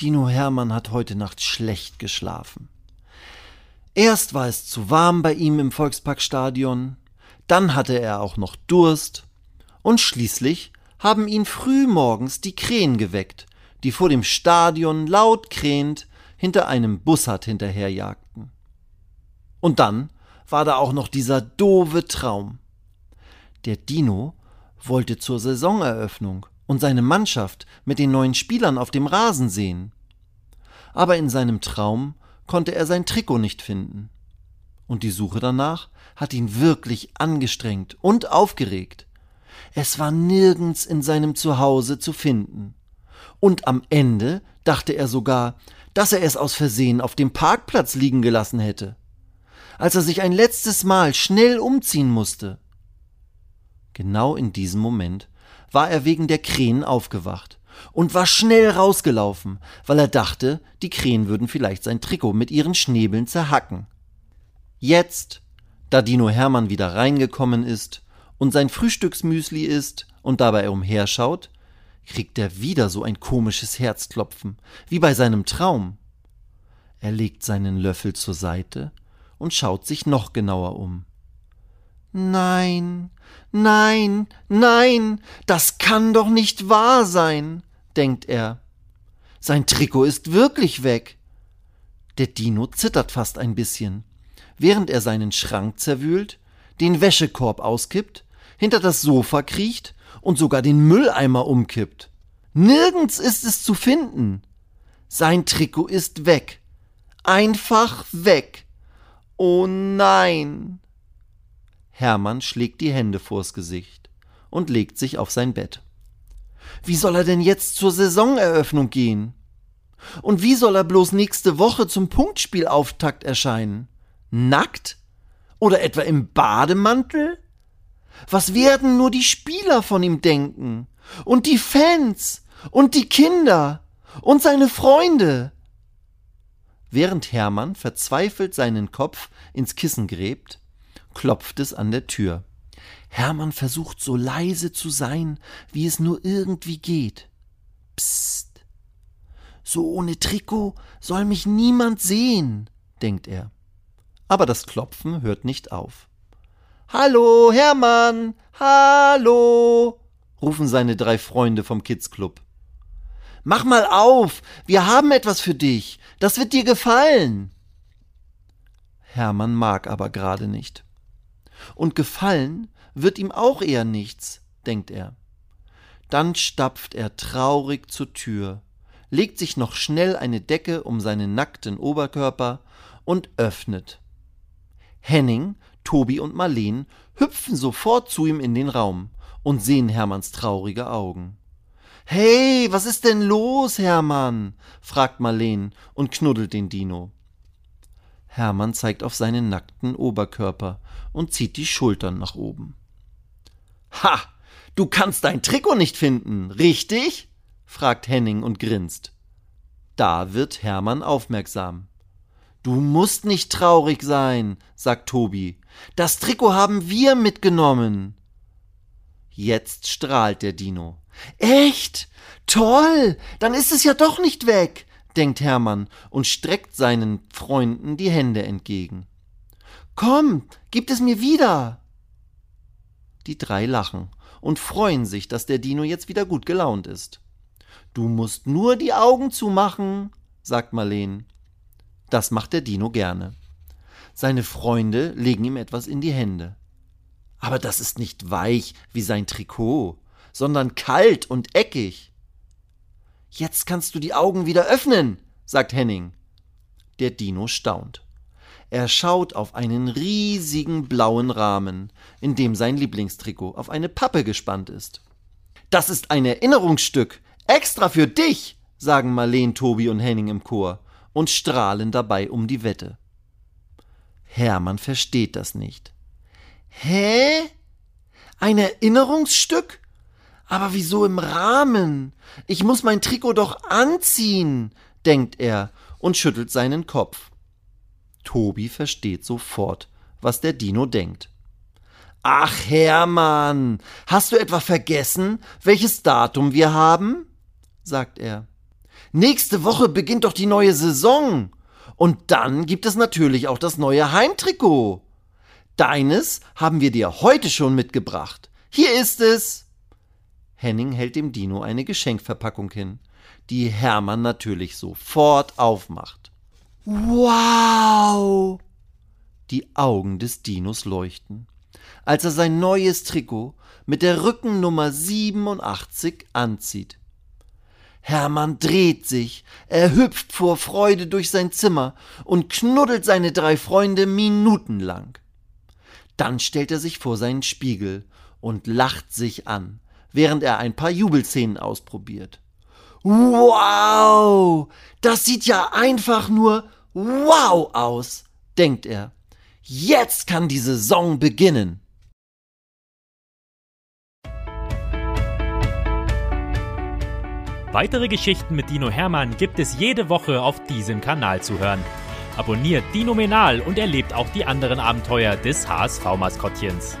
Dino Hermann hat heute Nacht schlecht geschlafen. Erst war es zu warm bei ihm im Volksparkstadion, dann hatte er auch noch Durst und schließlich haben ihn früh morgens die Krähen geweckt, die vor dem Stadion laut krähend hinter einem Bussard hinterherjagten. Und dann war da auch noch dieser doofe Traum. Der Dino wollte zur Saisoneröffnung und seine Mannschaft mit den neuen Spielern auf dem Rasen sehen. Aber in seinem Traum konnte er sein Trikot nicht finden. Und die Suche danach hat ihn wirklich angestrengt und aufgeregt. Es war nirgends in seinem Zuhause zu finden. Und am Ende dachte er sogar, dass er es aus Versehen auf dem Parkplatz liegen gelassen hätte, als er sich ein letztes Mal schnell umziehen musste. Genau in diesem Moment war er wegen der Krähen aufgewacht und war schnell rausgelaufen, weil er dachte, die Krähen würden vielleicht sein Trikot mit ihren Schnäbeln zerhacken. Jetzt, da Dino Hermann wieder reingekommen ist und sein Frühstücksmüsli isst und dabei umherschaut, kriegt er wieder so ein komisches Herzklopfen, wie bei seinem Traum. Er legt seinen Löffel zur Seite und schaut sich noch genauer um. Nein, nein, nein, das kann doch nicht wahr sein, denkt er. Sein Trikot ist wirklich weg. Der Dino zittert fast ein bisschen, während er seinen Schrank zerwühlt, den Wäschekorb auskippt, hinter das Sofa kriecht und sogar den Mülleimer umkippt. Nirgends ist es zu finden. Sein Trikot ist weg. Einfach weg. Oh nein. Hermann schlägt die Hände vors Gesicht und legt sich auf sein Bett. Wie soll er denn jetzt zur Saisoneröffnung gehen? Und wie soll er bloß nächste Woche zum Punktspielauftakt erscheinen? Nackt? Oder etwa im Bademantel? Was werden nur die Spieler von ihm denken? Und die Fans? Und die Kinder? Und seine Freunde? Während Hermann verzweifelt seinen Kopf ins Kissen gräbt, klopft es an der Tür. Hermann versucht so leise zu sein, wie es nur irgendwie geht. Psst. So ohne Trikot soll mich niemand sehen, denkt er. Aber das Klopfen hört nicht auf. Hallo, Hermann. Hallo, rufen seine drei Freunde vom Kids Club. Mach mal auf, wir haben etwas für dich. Das wird dir gefallen. Hermann mag aber gerade nicht. Und gefallen wird ihm auch eher nichts, denkt er. Dann stapft er traurig zur Tür, legt sich noch schnell eine Decke um seinen nackten Oberkörper und öffnet. Henning, Tobi und Marleen hüpfen sofort zu ihm in den Raum und sehen Hermanns traurige Augen. Hey, was ist denn los, Hermann? fragt Marleen und knuddelt den Dino. Hermann zeigt auf seinen nackten Oberkörper und zieht die Schultern nach oben. Ha! Du kannst dein Trikot nicht finden, richtig? fragt Henning und grinst. Da wird Hermann aufmerksam. Du musst nicht traurig sein, sagt Tobi. Das Trikot haben wir mitgenommen. Jetzt strahlt der Dino. Echt? Toll! Dann ist es ja doch nicht weg denkt Hermann und streckt seinen Freunden die Hände entgegen. Komm, gib es mir wieder. Die drei lachen und freuen sich, dass der Dino jetzt wieder gut gelaunt ist. Du musst nur die Augen zumachen, sagt Marleen. Das macht der Dino gerne. Seine Freunde legen ihm etwas in die Hände. Aber das ist nicht weich wie sein Trikot, sondern kalt und eckig. Jetzt kannst du die Augen wieder öffnen, sagt Henning. Der Dino staunt. Er schaut auf einen riesigen blauen Rahmen, in dem sein Lieblingstrikot auf eine Pappe gespannt ist. Das ist ein Erinnerungsstück, extra für dich, sagen Marleen, Tobi und Henning im Chor und strahlen dabei um die Wette. Hermann versteht das nicht. Hä? Ein Erinnerungsstück? Aber wieso im Rahmen? Ich muss mein Trikot doch anziehen, denkt er und schüttelt seinen Kopf. Tobi versteht sofort, was der Dino denkt. Ach Hermann, hast du etwa vergessen, welches Datum wir haben? sagt er. Nächste Woche beginnt doch die neue Saison. Und dann gibt es natürlich auch das neue Heimtrikot. Deines haben wir dir heute schon mitgebracht. Hier ist es. Henning hält dem Dino eine Geschenkverpackung hin, die Hermann natürlich sofort aufmacht. Wow! Die Augen des Dinos leuchten, als er sein neues Trikot mit der Rückennummer 87 anzieht. Hermann dreht sich, er hüpft vor Freude durch sein Zimmer und knuddelt seine drei Freunde minutenlang. Dann stellt er sich vor seinen Spiegel und lacht sich an, während er ein paar Jubelszenen ausprobiert. Wow, das sieht ja einfach nur wow aus, denkt er. Jetzt kann die Saison beginnen. Weitere Geschichten mit Dino Hermann gibt es jede Woche auf diesem Kanal zu hören. Abonniert Dino Menal und erlebt auch die anderen Abenteuer des HSV-Maskottchens.